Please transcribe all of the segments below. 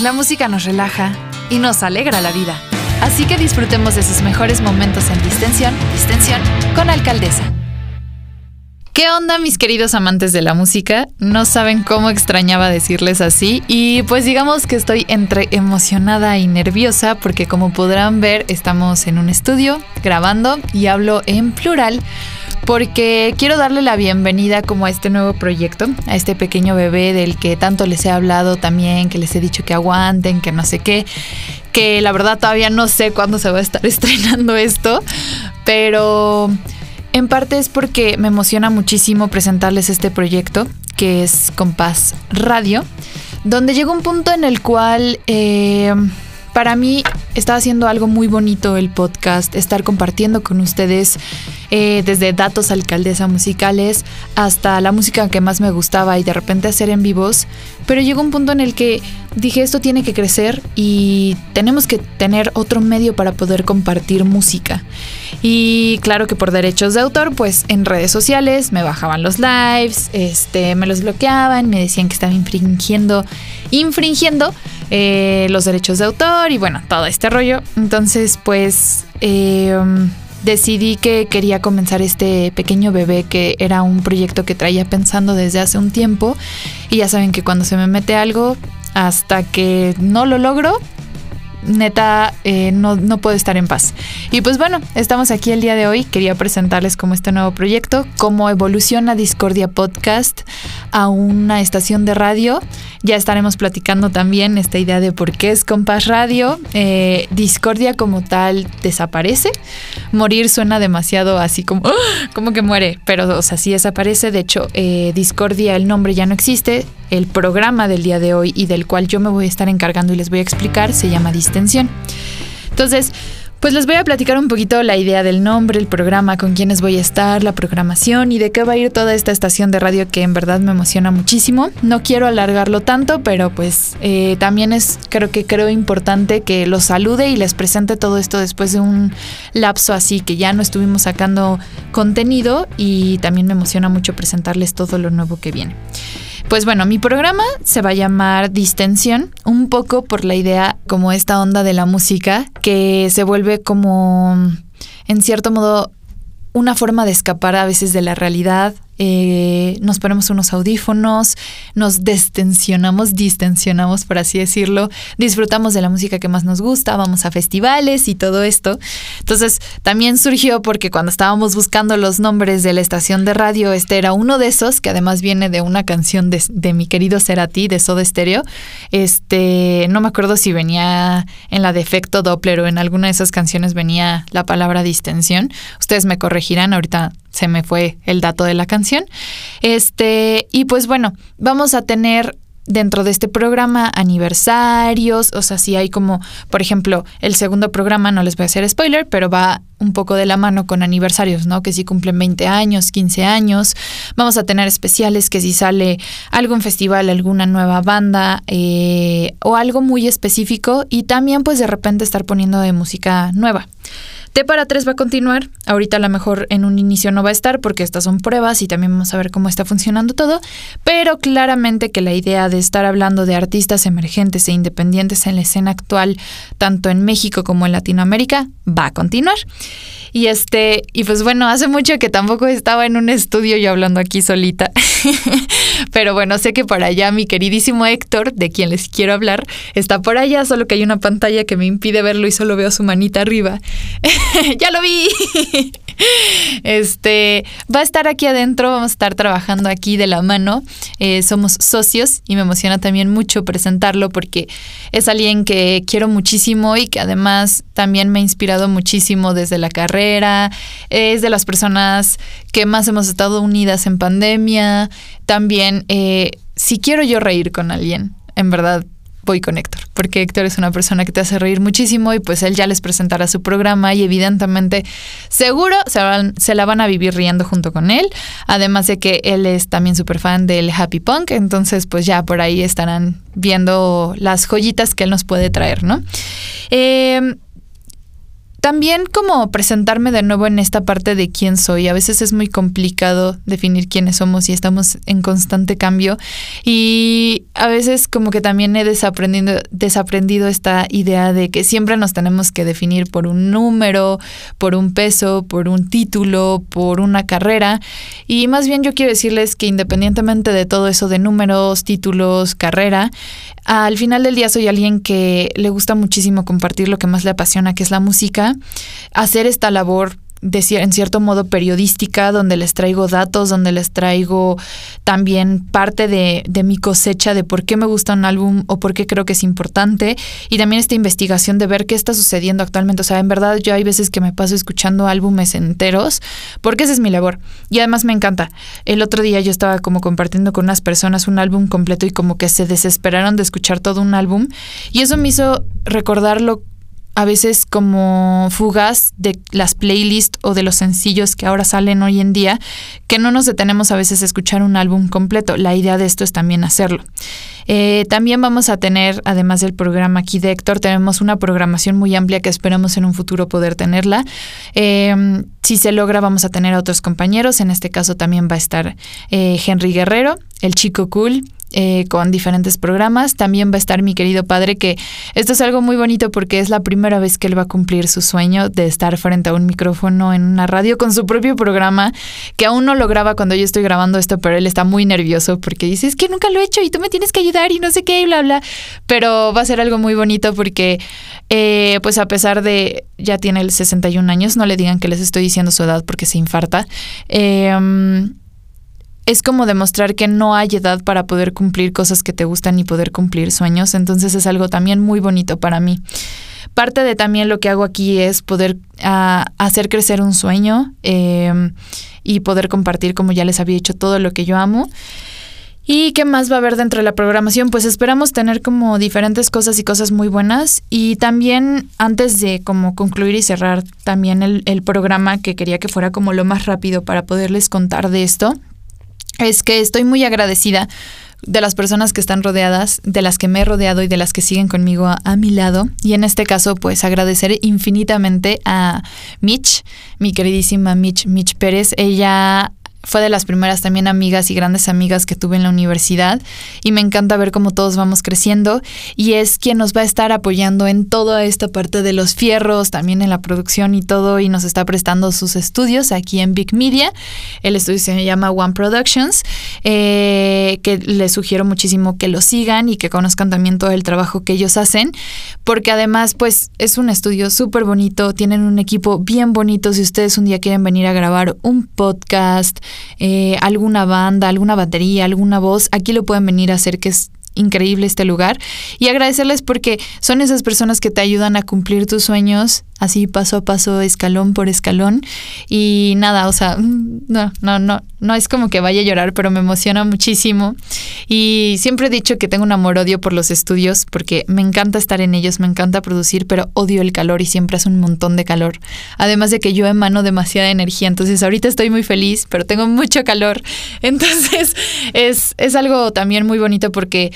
La música nos relaja y nos alegra la vida. Así que disfrutemos de sus mejores momentos en distensión, distensión con alcaldesa. ¿Qué onda mis queridos amantes de la música? No saben cómo extrañaba decirles así y pues digamos que estoy entre emocionada y nerviosa porque como podrán ver estamos en un estudio grabando y hablo en plural porque quiero darle la bienvenida como a este nuevo proyecto, a este pequeño bebé del que tanto les he hablado también, que les he dicho que aguanten, que no sé qué, que la verdad todavía no sé cuándo se va a estar estrenando esto, pero en parte es porque me emociona muchísimo presentarles este proyecto, que es Compás Radio, donde llega un punto en el cual... Eh, para mí está haciendo algo muy bonito el podcast, estar compartiendo con ustedes eh, desde datos alcaldesa musicales hasta la música que más me gustaba y de repente hacer en vivos. Pero llegó un punto en el que dije esto tiene que crecer y tenemos que tener otro medio para poder compartir música. Y claro que por derechos de autor, pues en redes sociales me bajaban los lives, este, me los bloqueaban, me decían que estaba infringiendo, infringiendo eh, los derechos de autor y bueno, todo este rollo. Entonces, pues eh, decidí que quería comenzar este pequeño bebé que era un proyecto que traía pensando desde hace un tiempo. Y ya saben que cuando se me mete algo, hasta que no lo logro, neta eh, no, no puedo estar en paz. Y pues bueno, estamos aquí el día de hoy. Quería presentarles como este nuevo proyecto, cómo evoluciona Discordia Podcast a una estación de radio. Ya estaremos platicando también esta idea de por qué es Compás Radio. Eh, Discordia como tal desaparece. Morir suena demasiado así como, ¡ah! como que muere, pero o sea, sí desaparece. De hecho, eh, Discordia, el nombre ya no existe. El programa del día de hoy y del cual yo me voy a estar encargando y les voy a explicar se llama Entonces, pues les voy a platicar un poquito la idea del nombre, el programa, con quiénes voy a estar, la programación y de qué va a ir toda esta estación de radio que en verdad me emociona muchísimo. No quiero alargarlo tanto, pero pues eh, también es, creo que creo importante que los salude y les presente todo esto después de un lapso así que ya no estuvimos sacando contenido y también me emociona mucho presentarles todo lo nuevo que viene. Pues bueno, mi programa se va a llamar Distensión, un poco por la idea como esta onda de la música que se vuelve como, en cierto modo, una forma de escapar a veces de la realidad, eh, nos ponemos unos audífonos, nos destensionamos, distensionamos, por así decirlo, disfrutamos de la música que más nos gusta, vamos a festivales y todo esto. Entonces, también surgió porque cuando estábamos buscando los nombres de la estación de radio, este era uno de esos, que además viene de una canción de, de mi querido Cerati, de Soda Stereo. Este, no me acuerdo si venía en la defecto Doppler o en alguna de esas canciones venía la palabra distensión. Ustedes me corregirán, ahorita se me fue el dato de la canción. Este, y pues bueno, vamos a tener dentro de este programa aniversarios, o sea, si hay como, por ejemplo, el segundo programa, no les voy a hacer spoiler, pero va un poco de la mano con aniversarios, ¿no? Que si cumplen 20 años, 15 años, vamos a tener especiales que si sale algún festival, alguna nueva banda eh, o algo muy específico y también pues de repente estar poniendo de música nueva. T para 3 va a continuar. Ahorita a lo mejor en un inicio no va a estar porque estas son pruebas y también vamos a ver cómo está funcionando todo. Pero claramente que la idea de estar hablando de artistas emergentes e independientes en la escena actual, tanto en México como en Latinoamérica, va a continuar. Y este, y pues bueno, hace mucho que tampoco estaba en un estudio yo hablando aquí solita. Pero bueno, sé que por allá mi queridísimo Héctor, de quien les quiero hablar, está por allá, solo que hay una pantalla que me impide verlo y solo veo su manita arriba. ya lo vi. Este va a estar aquí adentro, vamos a estar trabajando aquí de la mano. Eh, somos socios y me emociona también mucho presentarlo porque es alguien que quiero muchísimo y que además también me ha inspirado muchísimo desde la carrera. Es de las personas que más hemos estado unidas en pandemia. También, eh, si quiero yo reír con alguien, en verdad voy con Héctor, porque Héctor es una persona que te hace reír muchísimo y pues él ya les presentará su programa y evidentemente seguro se, se la van a vivir riendo junto con él, además de que él es también súper fan del Happy Punk, entonces pues ya por ahí estarán viendo las joyitas que él nos puede traer, ¿no? Eh, también como presentarme de nuevo en esta parte de quién soy. A veces es muy complicado definir quiénes somos y estamos en constante cambio. Y a veces como que también he desaprendido, desaprendido esta idea de que siempre nos tenemos que definir por un número, por un peso, por un título, por una carrera. Y más bien yo quiero decirles que independientemente de todo eso de números, títulos, carrera, al final del día soy alguien que le gusta muchísimo compartir lo que más le apasiona, que es la música, hacer esta labor de, en cierto modo periodística, donde les traigo datos, donde les traigo también parte de, de, mi cosecha de por qué me gusta un álbum o por qué creo que es importante. Y también esta investigación de ver qué está sucediendo actualmente. O sea, en verdad yo hay veces que me paso escuchando álbumes enteros, porque esa es mi labor. Y además me encanta. El otro día yo estaba como compartiendo con unas personas un álbum completo y como que se desesperaron de escuchar todo un álbum. Y eso me hizo recordarlo a veces como fugaz de las playlists o de los sencillos que ahora salen hoy en día, que no nos detenemos a veces a escuchar un álbum completo. La idea de esto es también hacerlo. Eh, también vamos a tener, además del programa aquí de Héctor, tenemos una programación muy amplia que esperamos en un futuro poder tenerla. Em, si se logra, vamos a tener a otros compañeros. En este caso también va a estar eh, Henry Guerrero, el chico cool, eh, con diferentes programas. También va a estar mi querido padre, que esto es algo muy bonito porque es la primera vez que él va a cumplir su sueño de estar frente a un micrófono en una radio con su propio programa, que aún no lo graba cuando yo estoy grabando esto, pero él está muy nervioso porque dice, es que nunca lo he hecho y tú me tienes que ayudar y no sé qué y bla, bla. Pero va a ser algo muy bonito porque, eh, pues a pesar de, ya tiene el 61 años, no le digan que les estoy diciendo su edad porque se infarta. Eh, es como demostrar que no hay edad para poder cumplir cosas que te gustan y poder cumplir sueños. Entonces es algo también muy bonito para mí. Parte de también lo que hago aquí es poder ah, hacer crecer un sueño em, y poder compartir, como ya les había dicho, todo lo que yo amo. ¿Y qué más va a haber dentro de la programación? Pues esperamos tener como diferentes cosas y cosas muy buenas. Y también antes de como concluir y cerrar también el, el programa que quería que fuera como lo más rápido para poderles contar de esto es que estoy muy agradecida de las personas que están rodeadas, de las que me he rodeado y de las que siguen conmigo a, mi lado. Y en este caso, pues agradecer infinitamente a Mitch, mi queridísima Mitch, Mitch Pérez. Ella fue de las primeras también amigas y grandes amigas que tuve en la universidad y me encanta ver cómo todos vamos creciendo y es quien nos va a estar apoyando en toda esta parte de los fierros, también en la producción y todo y nos está prestando sus estudios aquí en Big Media. El estudio se llama One Productions, eh, que les sugiero muchísimo que lo sigan y que conozcan también todo el trabajo que ellos hacen, porque además pues es un estudio súper bonito, tienen un equipo bien bonito, si ustedes un día quieren venir a grabar un podcast, eh, alguna banda, alguna batería, alguna voz, aquí lo pueden venir a hacer, que es increíble este lugar. Y agradecerles porque son esas personas que te ayudan a cumplir tus sueños así paso a paso, escalón por escalón. Y nada, o sea, mm, no, no, no, no es como que vaya a llorar, pero me emociona muchísimo. Y siempre he dicho que tengo un amor-odio por los estudios, porque me encanta estar en ellos, me encanta producir, pero odio el calor y siempre hace un montón de calor. Además de que yo emano demasiada energía, entonces ahorita estoy muy feliz, pero tengo mucho calor. Entonces es, es algo también muy bonito porque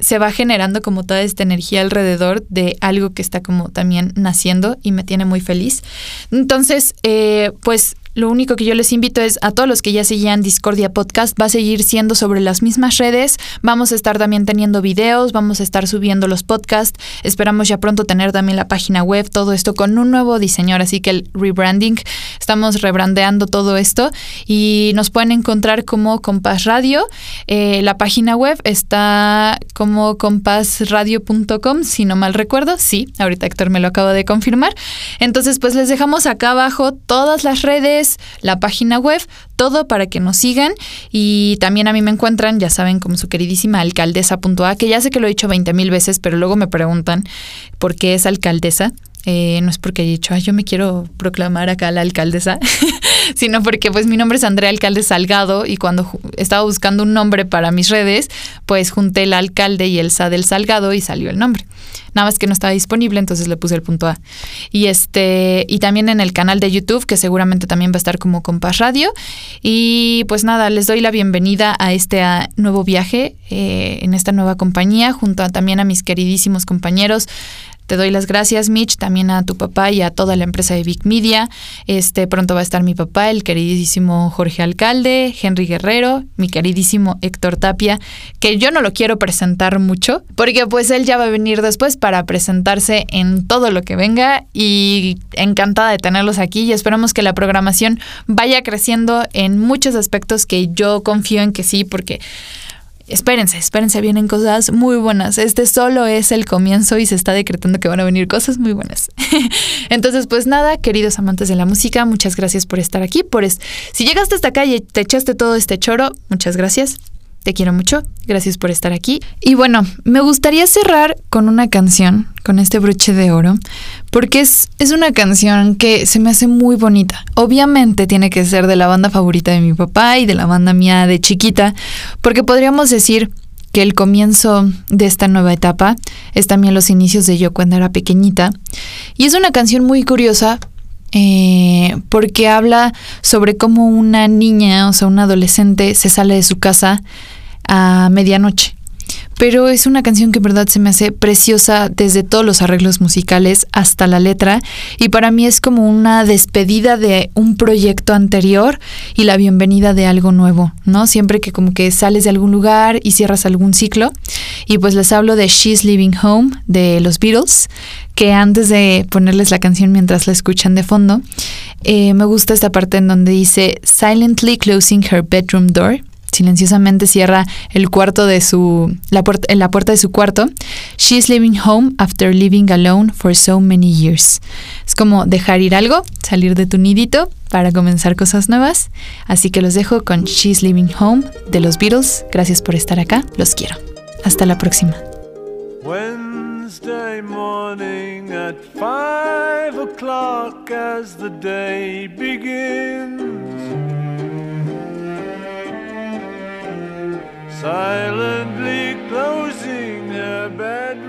se va generando como toda esta energía alrededor de algo que está como también naciendo y me tiene muy feliz. Entonces, eh, pues lo único que yo les invito es a todos los que ya seguían Discordia Podcast, va a seguir siendo sobre las mismas redes. Vamos a estar también teniendo videos, vamos a estar subiendo los podcasts. Esperamos ya pronto tener también la página web, todo esto con un nuevo diseñador, así que el rebranding, estamos rebrandeando todo esto y nos pueden encontrar como Compás Radio. Eh, la página web está como compasradio.com, si no mal recuerdo. Sí, ahorita Héctor me lo acaba de confirmar. Entonces, pues les dejamos acá abajo todas las redes la página web, todo para que nos sigan. Y también a mí me encuentran, ya saben, como su queridísima alcaldesa.a, que ya sé que lo he dicho 20 mil veces, pero luego me preguntan por qué es alcaldesa. Eh, no es porque haya dicho, yo me quiero proclamar acá la alcaldesa, sino porque pues mi nombre es Andrea Alcalde Salgado y cuando estaba buscando un nombre para mis redes, pues junté el alcalde y el sa del Salgado y salió el nombre. Nada más que no estaba disponible, entonces le puse el punto A. Y este, y también en el canal de YouTube, que seguramente también va a estar como Compás Radio. Y pues nada, les doy la bienvenida a este nuevo viaje, eh, en esta nueva compañía, junto también a mis queridísimos compañeros te doy las gracias, Mitch, también a tu papá y a toda la empresa de Big Media. Este, pronto va a estar mi papá, el queridísimo Jorge Alcalde, Henry Guerrero, mi queridísimo Héctor Tapia, que yo no lo quiero presentar mucho, porque pues él ya va a venir después para presentarse en todo lo que venga y encantada de tenerlos aquí y esperamos que la programación vaya creciendo en muchos aspectos que yo confío en que sí, porque espérense, espérense, vienen cosas muy buenas. Este solo es el comienzo y se está decretando que van a venir cosas muy buenas. Entonces, pues nada, queridos amantes de la música, muchas gracias por estar aquí. Por si llegaste hasta acá y te echaste todo este choro, muchas gracias. Te quiero mucho, gracias por estar aquí. Y bueno, me gustaría cerrar con una canción, con este broche de oro, porque es, es una canción que se me hace muy bonita. Obviamente tiene que ser de la banda favorita de mi papá y de la banda mía de chiquita, porque podríamos decir que el comienzo de esta nueva etapa es también los inicios de yo cuando era pequeñita. Y es una canción muy curiosa eh, porque habla sobre cómo una niña, o sea, un adolescente, se sale de su casa a medianoche. Pero es una canción que en verdad se me hace preciosa desde todos los arreglos musicales hasta la letra y para mí es como una despedida de un proyecto anterior y la bienvenida de algo nuevo, ¿no? Siempre que como que sales de algún lugar y cierras algún ciclo. Y pues les hablo de She's Living Home de los Beatles, que antes de ponerles la canción mientras la escuchan de fondo, eh, me gusta esta parte en donde dice Silently closing her bedroom door silenciosamente cierra el cuarto de su la puerta en la puerta de su cuarto. She's living home after living alone for so many years. Es como dejar ir algo, salir de tu nidito para comenzar cosas nuevas. Así que los dejo con She's living home de los Beatles. Gracias por estar acá. Los quiero. Hasta la próxima. Wednesday morning at five o'clock as the day begins. Silently closing her back.